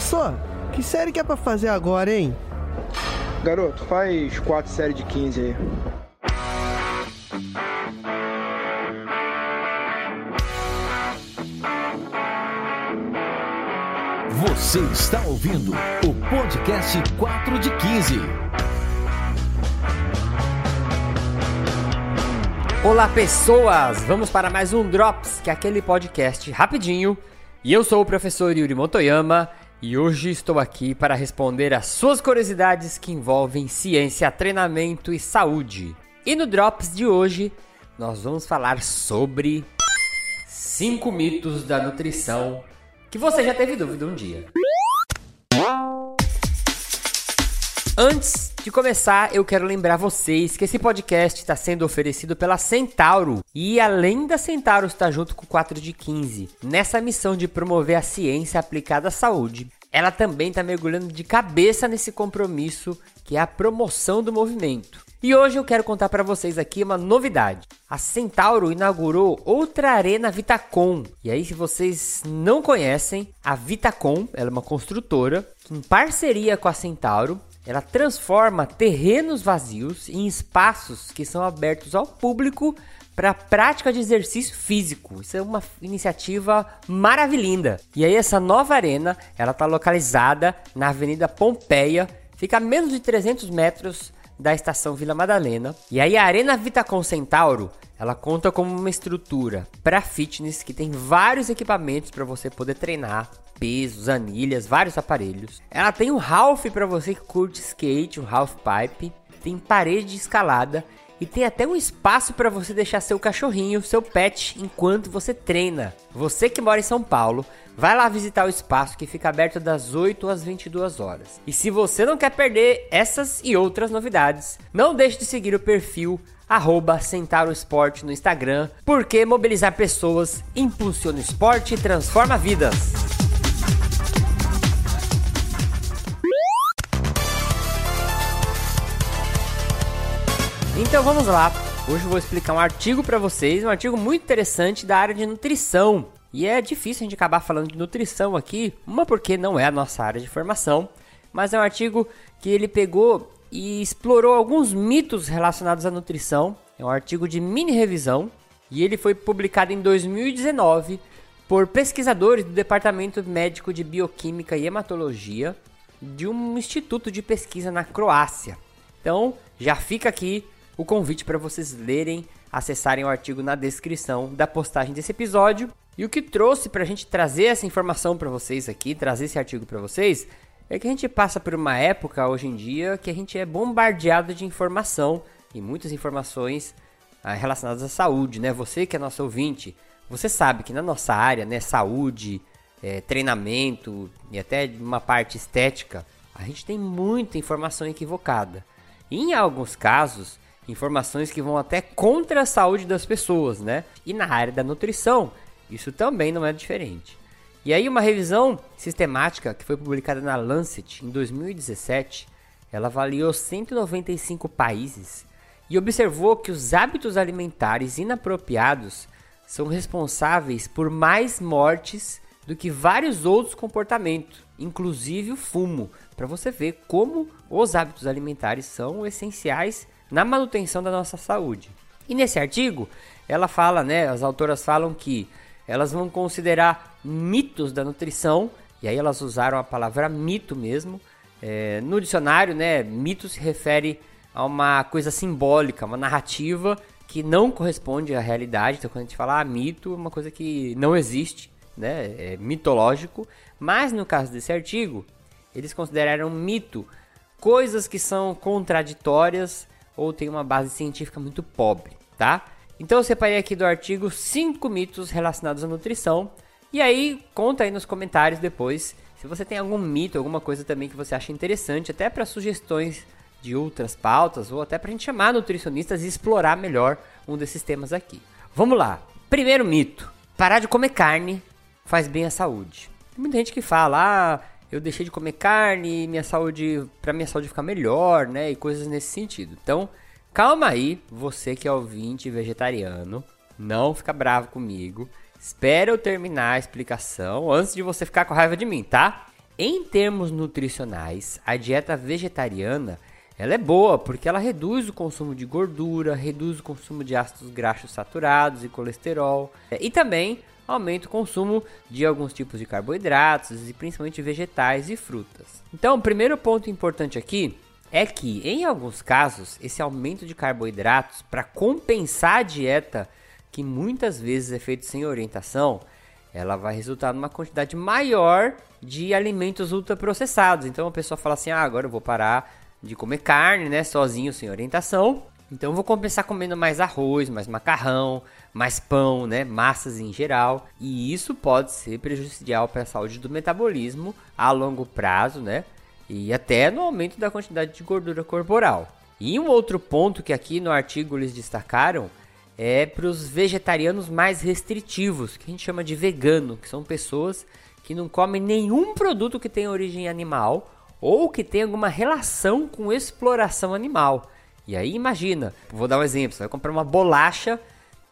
Só, que série que é pra fazer agora, hein? Garoto, faz quatro séries de 15 aí. Você está ouvindo o podcast 4 de 15. Olá, pessoas! Vamos para mais um Drops, que é aquele podcast rapidinho. E eu sou o professor Yuri Motoyama e hoje estou aqui para responder às suas curiosidades que envolvem ciência, treinamento e saúde. E no Drops de hoje, nós vamos falar sobre 5 mitos da nutrição que você já teve dúvida um dia. Antes de começar, eu quero lembrar vocês que esse podcast está sendo oferecido pela Centauro. E além da Centauro estar junto com o 4 de 15, nessa missão de promover a ciência aplicada à saúde, ela também está mergulhando de cabeça nesse compromisso que é a promoção do movimento. E hoje eu quero contar para vocês aqui uma novidade. A Centauro inaugurou outra arena Vitacom. E aí, se vocês não conhecem, a Vitacom, ela é uma construtora que em parceria com a Centauro ela transforma terrenos vazios em espaços que são abertos ao público para prática de exercício físico. Isso é uma iniciativa maravilhosa. E aí essa nova arena, ela está localizada na Avenida Pompeia, fica a menos de 300 metros da estação Vila Madalena. E aí a Arena Vitacom Centauro, ela conta com uma estrutura para fitness que tem vários equipamentos para você poder treinar, pesos, anilhas, vários aparelhos. Ela tem um half para você que curte skate, um half pipe, tem parede de escalada e tem até um espaço para você deixar seu cachorrinho, seu pet, enquanto você treina. Você que mora em São Paulo, vai lá visitar o espaço que fica aberto das 8 às 22 horas. E se você não quer perder essas e outras novidades, não deixe de seguir o perfil Centauro Esporte no Instagram, porque mobilizar pessoas impulsiona o esporte e transforma vidas. Então vamos lá. Hoje eu vou explicar um artigo para vocês, um artigo muito interessante da área de nutrição. E é difícil a gente acabar falando de nutrição aqui, uma porque não é a nossa área de formação, mas é um artigo que ele pegou e explorou alguns mitos relacionados à nutrição. É um artigo de mini revisão e ele foi publicado em 2019 por pesquisadores do Departamento Médico de Bioquímica e Hematologia de um instituto de pesquisa na Croácia. Então, já fica aqui o convite para vocês lerem, acessarem o artigo na descrição da postagem desse episódio. E o que trouxe para a gente trazer essa informação para vocês aqui, trazer esse artigo para vocês, é que a gente passa por uma época hoje em dia que a gente é bombardeado de informação e muitas informações ah, relacionadas à saúde, né? Você que é nosso ouvinte, você sabe que na nossa área, né, saúde, é, treinamento e até uma parte estética, a gente tem muita informação equivocada. E em alguns casos, informações que vão até contra a saúde das pessoas, né? E na área da nutrição, isso também não é diferente. E aí uma revisão sistemática que foi publicada na Lancet em 2017, ela avaliou 195 países e observou que os hábitos alimentares inapropriados são responsáveis por mais mortes do que vários outros comportamentos, inclusive o fumo, para você ver como os hábitos alimentares são essenciais na manutenção da nossa saúde. E nesse artigo, ela fala, né, as autoras falam que elas vão considerar mitos da nutrição, e aí elas usaram a palavra mito mesmo. É, no dicionário, né, mito se refere a uma coisa simbólica, uma narrativa que não corresponde à realidade. Então, quando a gente fala ah, mito, é uma coisa que não existe, né, é mitológico. Mas no caso desse artigo, eles consideraram mito coisas que são contraditórias ou têm uma base científica muito pobre, tá? Então eu separei aqui do artigo 5 mitos relacionados à nutrição. E aí, conta aí nos comentários depois se você tem algum mito, alguma coisa também que você acha interessante, até para sugestões de outras pautas, ou até para a gente chamar nutricionistas e explorar melhor um desses temas aqui. Vamos lá. Primeiro mito: parar de comer carne faz bem à saúde. Tem muita gente que fala, ah, eu deixei de comer carne, minha saúde, para minha saúde ficar melhor, né, e coisas nesse sentido. Então, calma aí, você que é ouvinte vegetariano, não fica bravo comigo. Espera eu terminar a explicação antes de você ficar com raiva de mim, tá? em termos nutricionais, a dieta vegetariana ela é boa porque ela reduz o consumo de gordura, reduz o consumo de ácidos graxos saturados e colesterol, é, e também aumenta o consumo de alguns tipos de carboidratos e principalmente vegetais e frutas. Então, o primeiro ponto importante aqui é que, em alguns casos, esse aumento de carboidratos para compensar a dieta, que muitas vezes é feita sem orientação, ela vai resultar numa quantidade maior de alimentos ultraprocessados. Então a pessoa fala assim: "Ah, agora eu vou parar de comer carne, né, sozinho, sem orientação. Então vou compensar comendo mais arroz, mais macarrão, mais pão, né, massas em geral, e isso pode ser prejudicial para a saúde do metabolismo a longo prazo, né? E até no aumento da quantidade de gordura corporal. E um outro ponto que aqui no artigo eles destacaram é para os vegetarianos mais restritivos, que a gente chama de vegano, que são pessoas que não comem nenhum produto que tenha origem animal ou que tem alguma relação com exploração animal. E aí imagina, vou dar um exemplo, você vai comprar uma bolacha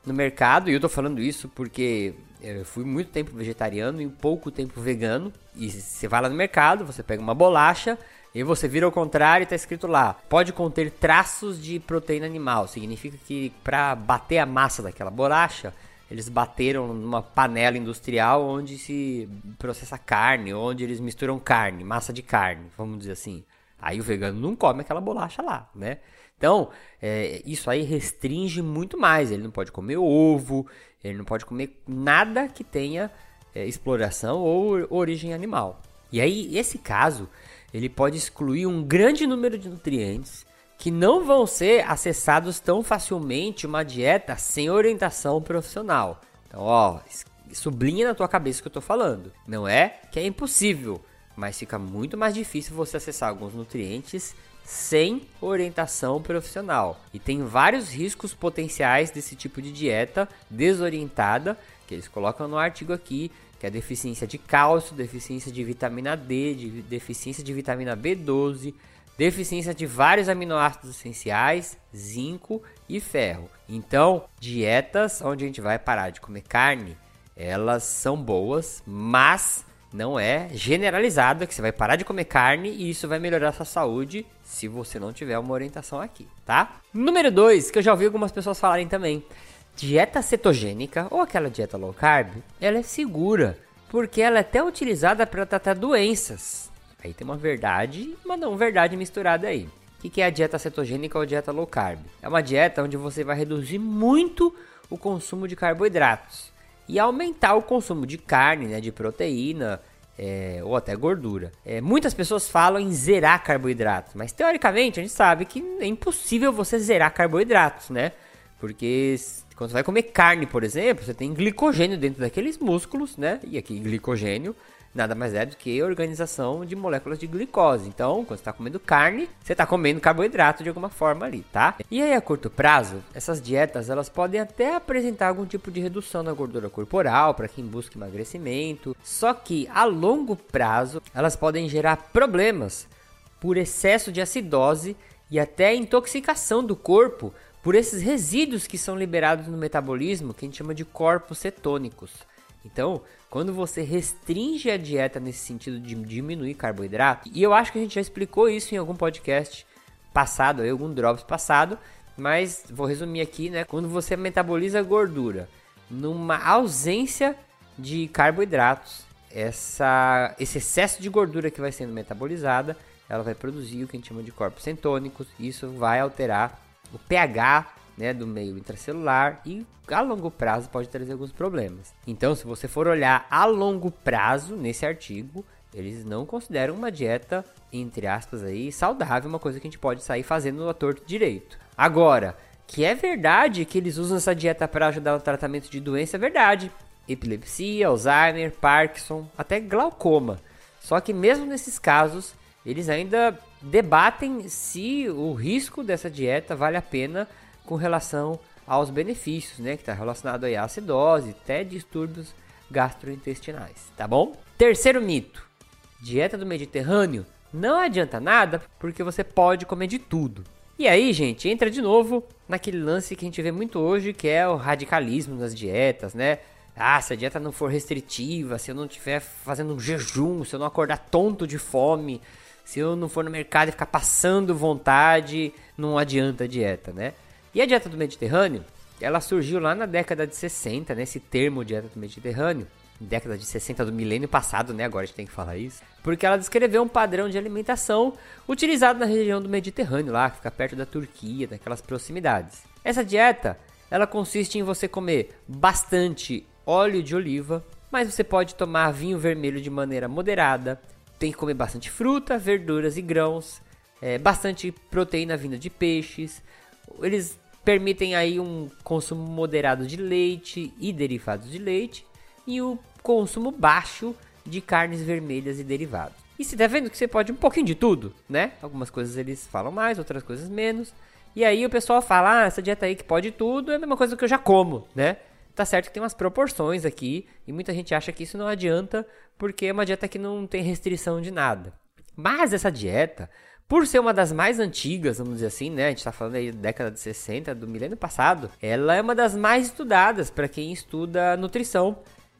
no mercado, e eu tô falando isso porque eu fui muito tempo vegetariano e pouco tempo vegano, e você vai lá no mercado, você pega uma bolacha, e você vira ao contrário e tá escrito lá: pode conter traços de proteína animal. Significa que para bater a massa daquela bolacha, eles bateram numa panela industrial onde se processa carne, onde eles misturam carne, massa de carne, vamos dizer assim. Aí o vegano não come aquela bolacha lá, né? Então, é, isso aí restringe muito mais. Ele não pode comer ovo, ele não pode comer nada que tenha é, exploração ou origem animal. E aí, esse caso, ele pode excluir um grande número de nutrientes que não vão ser acessados tão facilmente uma dieta sem orientação profissional. Então, ó, sublinha na tua cabeça o que eu tô falando. Não é que é impossível, mas fica muito mais difícil você acessar alguns nutrientes sem orientação profissional. E tem vários riscos potenciais desse tipo de dieta desorientada, que eles colocam no artigo aqui, que é deficiência de cálcio, deficiência de vitamina D, de deficiência de vitamina B12, deficiência de vários aminoácidos essenciais, zinco e ferro. Então, dietas onde a gente vai parar de comer carne, elas são boas, mas não é generalizado que você vai parar de comer carne e isso vai melhorar sua saúde se você não tiver uma orientação aqui, tá? Número 2, que eu já ouvi algumas pessoas falarem também. Dieta cetogênica ou aquela dieta low carb, ela é segura, porque ela é até utilizada para tratar doenças. Aí tem uma verdade uma não verdade misturada aí. O que é a dieta cetogênica ou dieta low carb? É uma dieta onde você vai reduzir muito o consumo de carboidratos e aumentar o consumo de carne, né, de proteína é, ou até gordura. É, muitas pessoas falam em zerar carboidratos, mas teoricamente a gente sabe que é impossível você zerar carboidratos, né? Porque quando você vai comer carne, por exemplo, você tem glicogênio dentro daqueles músculos, né? E aqui glicogênio nada mais é do que organização de moléculas de glicose. Então, quando você está comendo carne, você está comendo carboidrato de alguma forma ali, tá? E aí, a curto prazo, essas dietas elas podem até apresentar algum tipo de redução na gordura corporal para quem busca emagrecimento. Só que a longo prazo, elas podem gerar problemas por excesso de acidose e até intoxicação do corpo por esses resíduos que são liberados no metabolismo, que a gente chama de corpos cetônicos. Então, quando você restringe a dieta nesse sentido de diminuir carboidrato, e eu acho que a gente já explicou isso em algum podcast passado, algum drops passado, mas vou resumir aqui, né? Quando você metaboliza gordura numa ausência de carboidratos, essa, esse excesso de gordura que vai sendo metabolizada, ela vai produzir o que a gente chama de corpos cetônicos, e isso vai alterar o pH né, do meio intracelular e a longo prazo pode trazer alguns problemas. Então, se você for olhar a longo prazo nesse artigo, eles não consideram uma dieta, entre aspas, aí, saudável, uma coisa que a gente pode sair fazendo no ator direito. Agora, que é verdade que eles usam essa dieta para ajudar no tratamento de doença, é verdade. Epilepsia, Alzheimer, Parkinson, até glaucoma. Só que mesmo nesses casos, eles ainda debatem se o risco dessa dieta vale a pena com relação aos benefícios, né? Que está relacionado aí à acidose, até distúrbios gastrointestinais, tá bom? Terceiro mito: dieta do Mediterrâneo não adianta nada porque você pode comer de tudo. E aí, gente, entra de novo naquele lance que a gente vê muito hoje, que é o radicalismo nas dietas, né? Ah, se a dieta não for restritiva, se eu não estiver fazendo um jejum, se eu não acordar tonto de fome, se eu não for no mercado e ficar passando vontade, não adianta a dieta, né? E a dieta do Mediterrâneo, ela surgiu lá na década de 60, né? Esse termo dieta do Mediterrâneo, década de 60 do milênio passado, né? Agora a gente tem que falar isso. Porque ela descreveu um padrão de alimentação utilizado na região do Mediterrâneo, lá, que fica perto da Turquia, daquelas proximidades. Essa dieta, ela consiste em você comer bastante óleo de oliva, mas você pode tomar vinho vermelho de maneira moderada. Tem que comer bastante fruta, verduras e grãos, é, bastante proteína vinda de peixes. Eles permitem aí um consumo moderado de leite e derivados de leite e o consumo baixo de carnes vermelhas e derivados. E você tá vendo que você pode um pouquinho de tudo, né? Algumas coisas eles falam mais, outras coisas menos. E aí o pessoal fala, ah, essa dieta aí que pode tudo é a mesma coisa que eu já como, né? Tá certo que tem umas proporções aqui e muita gente acha que isso não adianta porque é uma dieta que não tem restrição de nada. Mas essa dieta, por ser uma das mais antigas, vamos dizer assim, né? A gente tá falando aí da década de 60, do milênio passado, ela é uma das mais estudadas para quem estuda nutrição.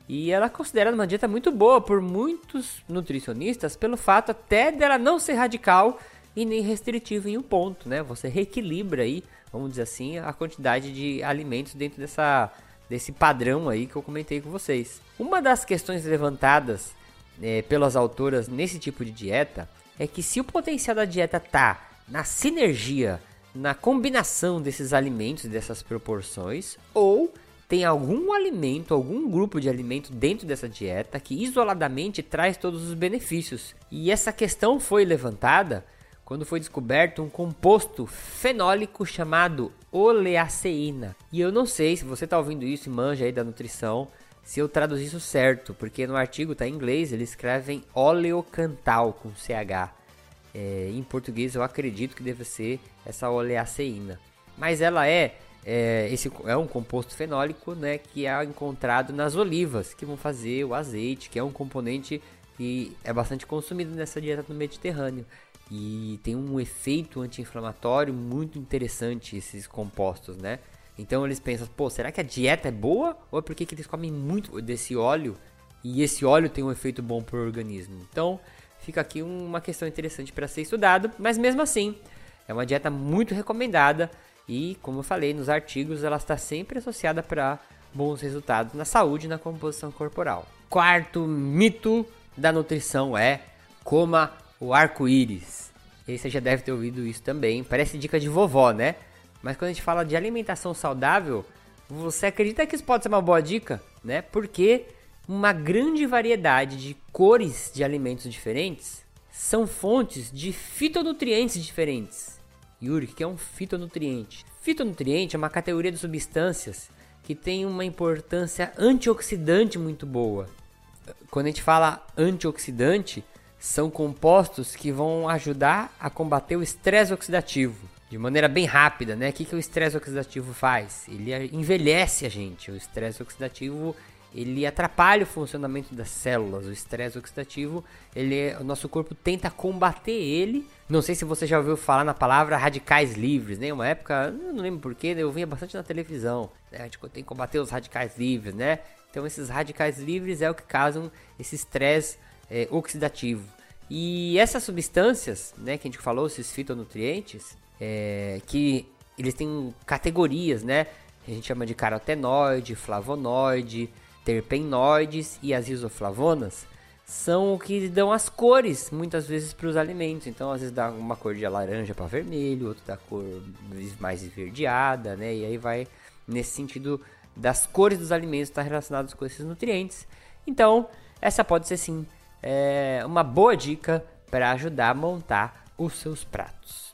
E ela é considerada uma dieta muito boa por muitos nutricionistas, pelo fato até dela não ser radical e nem restritiva em um ponto, né? Você reequilibra aí, vamos dizer assim, a quantidade de alimentos dentro dessa, desse padrão aí que eu comentei com vocês. Uma das questões levantadas é, pelas autoras nesse tipo de dieta é que se o potencial da dieta tá na sinergia, na combinação desses alimentos, dessas proporções, ou tem algum alimento, algum grupo de alimento dentro dessa dieta que isoladamente traz todos os benefícios. E essa questão foi levantada quando foi descoberto um composto fenólico chamado oleaceína. E eu não sei se você está ouvindo isso e manja aí da nutrição, se eu traduzi isso certo, porque no artigo está em inglês, eles escrevem oleocantal com CH. É, em português eu acredito que deve ser essa oleaceína. Mas ela é é, esse é um composto fenólico, né, que é encontrado nas olivas, que vão fazer o azeite, que é um componente que é bastante consumido nessa dieta do Mediterrâneo. E tem um efeito anti-inflamatório muito interessante esses compostos, né? Então eles pensam, pô, será que a dieta é boa? Ou é porque eles comem muito desse óleo e esse óleo tem um efeito bom para o organismo? Então fica aqui uma questão interessante para ser estudado, mas mesmo assim é uma dieta muito recomendada e, como eu falei nos artigos, ela está sempre associada para bons resultados na saúde e na composição corporal. Quarto mito da nutrição é coma o arco-íris. Você já deve ter ouvido isso também. Parece dica de vovó, né? Mas quando a gente fala de alimentação saudável, você acredita que isso pode ser uma boa dica, né? Porque uma grande variedade de cores de alimentos diferentes são fontes de fitonutrientes diferentes. Yuri, o que é um fitonutriente? Fitonutriente é uma categoria de substâncias que tem uma importância antioxidante muito boa. Quando a gente fala antioxidante, são compostos que vão ajudar a combater o estresse oxidativo de maneira bem rápida, né? O que, que o estresse oxidativo faz? Ele envelhece a gente. O estresse oxidativo ele atrapalha o funcionamento das células. O estresse oxidativo, ele, o nosso corpo tenta combater ele. Não sei se você já ouviu falar na palavra radicais livres, né? Uma época, não lembro porquê, eu via bastante na televisão. Né? A gente tem que combater os radicais livres, né? Então esses radicais livres é o que causam esse estresse é, oxidativo. E essas substâncias, né, que a gente falou, esses fitonutrientes, é, que eles têm categorias, né? A gente chama de carotenoide, flavonoide, terpenoides e as isoflavonas são o que dão as cores muitas vezes para os alimentos. Então, às vezes dá uma cor de laranja para vermelho, outra da cor mais esverdeada, né? E aí vai nesse sentido das cores dos alimentos estar tá relacionados com esses nutrientes. Então, essa pode ser sim é, uma boa dica para ajudar a montar os seus pratos.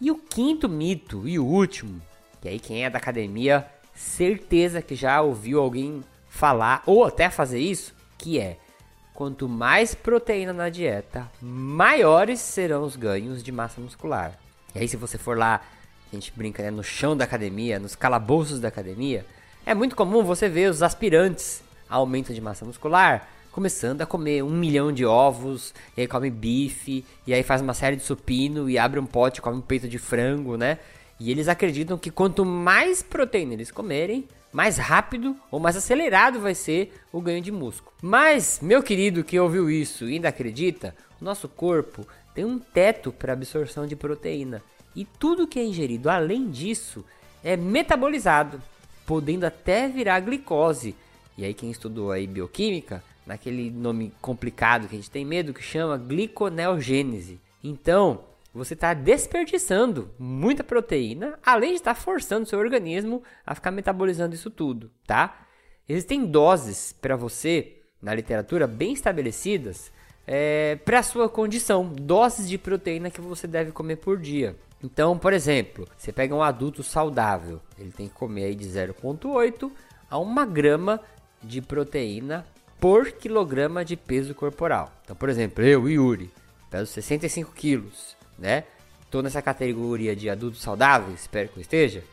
E o quinto mito e o último, que aí quem é da academia certeza que já ouviu alguém falar ou até fazer isso, que é quanto mais proteína na dieta, maiores serão os ganhos de massa muscular. E aí se você for lá, a gente brinca né, no chão da academia, nos calabouços da academia, é muito comum você ver os aspirantes aumento de massa muscular começando a comer um milhão de ovos, e aí come bife, e aí faz uma série de supino e abre um pote, come um peito de frango, né? E eles acreditam que quanto mais proteína eles comerem, mais rápido ou mais acelerado vai ser o ganho de músculo. Mas, meu querido que ouviu isso e ainda acredita, o nosso corpo tem um teto para absorção de proteína. E tudo que é ingerido além disso é metabolizado, podendo até virar glicose. E aí quem estudou aí bioquímica, naquele nome complicado que a gente tem medo, que chama gliconeogênese. Então, você está desperdiçando muita proteína, além de estar tá forçando o seu organismo a ficar metabolizando isso tudo, tá? Existem doses para você, na literatura, bem estabelecidas é, para a sua condição, doses de proteína que você deve comer por dia. Então, por exemplo, você pega um adulto saudável, ele tem que comer aí de 0,8 a 1 grama de proteína por quilograma de peso corporal. Então, por exemplo, eu, Yuri, peso 65 quilos, né? Tô nessa categoria de adultos saudáveis, espero que eu esteja.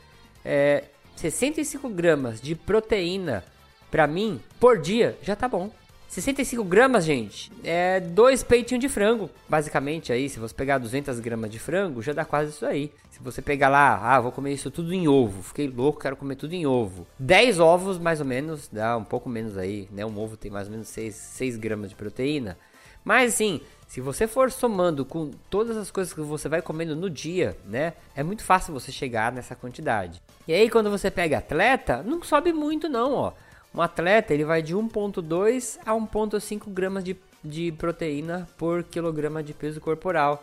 É, 65 gramas de proteína para mim por dia já tá bom. 65 gramas, gente, é dois peitinhos de frango, basicamente aí. Se você pegar 200 gramas de frango, já dá quase isso aí. Se você pegar lá, ah, vou comer isso tudo em ovo, fiquei louco, quero comer tudo em ovo. 10 ovos, mais ou menos, dá um pouco menos aí, né? Um ovo tem mais ou menos 6, 6 gramas de proteína. Mas assim, se você for somando com todas as coisas que você vai comendo no dia, né? É muito fácil você chegar nessa quantidade. E aí, quando você pega atleta, não sobe muito, não, ó. Um atleta ele vai de 1,2 a 1,5 gramas de, de proteína por quilograma de peso corporal.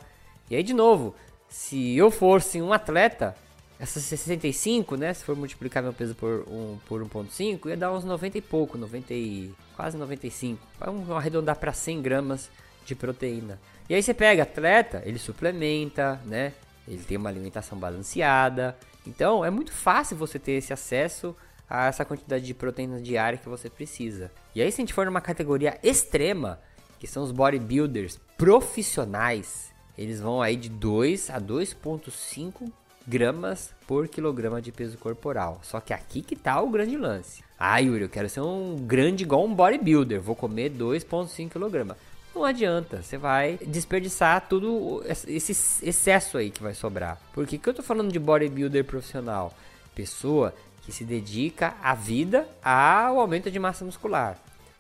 E aí, de novo, se eu fosse um atleta, essas 65, né? Se for multiplicar meu peso por, um, por 1,5, ia dar uns 90 e pouco, 90 e, quase 95. Vamos arredondar para 100 gramas de proteína. E aí você pega atleta, ele suplementa, né? Ele tem uma alimentação balanceada. Então é muito fácil você ter esse acesso a essa quantidade de proteína diária que você precisa. E aí, se a gente for numa categoria extrema, que são os bodybuilders profissionais, eles vão aí de 2 a 2,5 gramas por quilograma de peso corporal. Só que aqui que tá o grande lance. Ah, Yuri, eu quero ser um grande igual um bodybuilder, vou comer 2,5 kg. Não adianta, você vai desperdiçar tudo esse excesso aí que vai sobrar. Por que, que eu tô falando de bodybuilder profissional? Pessoa que se dedica a vida ao aumento de massa muscular.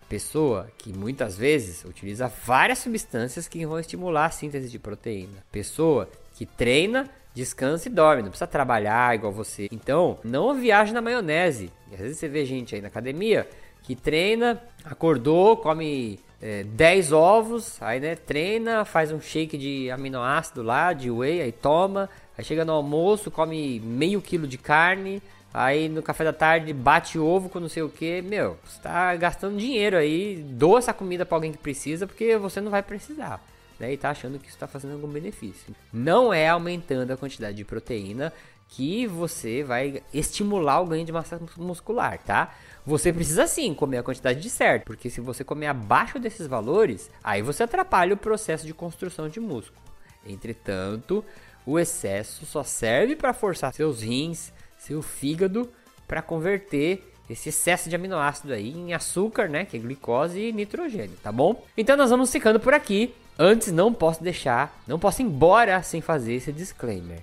Pessoa que muitas vezes utiliza várias substâncias que vão estimular a síntese de proteína. Pessoa que treina, descansa e dorme, não precisa trabalhar igual você. Então, não viaje na maionese. Às vezes você vê gente aí na academia que treina, acordou, come é, 10 ovos, aí né, treina, faz um shake de aminoácido lá, de whey, aí toma, aí chega no almoço, come meio quilo de carne, Aí no café da tarde bate ovo com não sei o que, meu, você tá gastando dinheiro aí, doa essa comida para alguém que precisa, porque você não vai precisar. Né, e tá achando que isso está fazendo algum benefício. Não é aumentando a quantidade de proteína que você vai estimular o ganho de massa muscular, tá? Você precisa sim comer a quantidade de certo, porque se você comer abaixo desses valores, aí você atrapalha o processo de construção de músculo. Entretanto, o excesso só serve para forçar seus rins, seu fígado para converter esse excesso de aminoácido aí em açúcar, né, que é glicose e nitrogênio, tá bom? Então nós vamos ficando por aqui. Antes não posso deixar, não posso ir embora sem fazer esse disclaimer.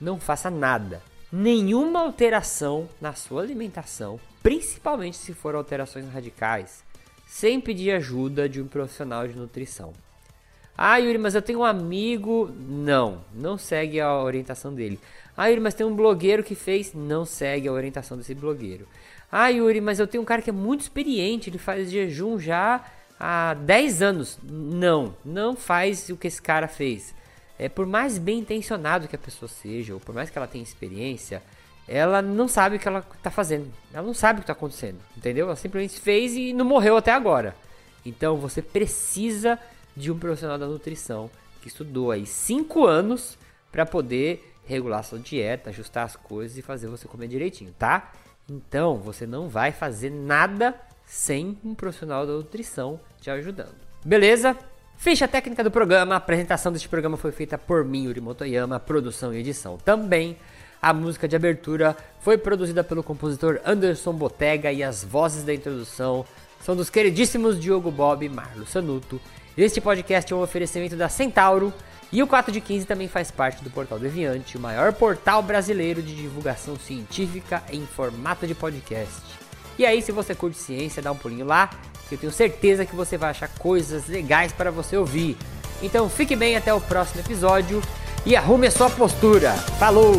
Não faça nada, nenhuma alteração na sua alimentação, principalmente se for alterações radicais, sem pedir ajuda de um profissional de nutrição. Ah, Yuri, mas eu tenho um amigo. Não, não segue a orientação dele. Ah, Yuri, mas tem um blogueiro que fez. Não segue a orientação desse blogueiro. Ah, Yuri, mas eu tenho um cara que é muito experiente, ele faz jejum já há 10 anos. Não, não faz o que esse cara fez. É por mais bem intencionado que a pessoa seja, ou por mais que ela tenha experiência, ela não sabe o que ela está fazendo. Ela não sabe o que está acontecendo, entendeu? Ela simplesmente fez e não morreu até agora. Então você precisa de um profissional da nutrição que estudou aí 5 anos para poder regular sua dieta, ajustar as coisas e fazer você comer direitinho, tá? Então, você não vai fazer nada sem um profissional da nutrição te ajudando. Beleza? Ficha técnica do programa, a apresentação deste programa foi feita por mim, Yuri Motoyama, produção e edição também. A música de abertura foi produzida pelo compositor Anderson Botega e as vozes da introdução são dos queridíssimos Diogo Bob e Marlo Sanuto. Este podcast é um oferecimento da Centauro e o 4 de 15 também faz parte do Portal Deviante, o maior portal brasileiro de divulgação científica em formato de podcast. E aí, se você curte ciência, dá um pulinho lá, que eu tenho certeza que você vai achar coisas legais para você ouvir. Então fique bem até o próximo episódio e arrume a sua postura. Falou!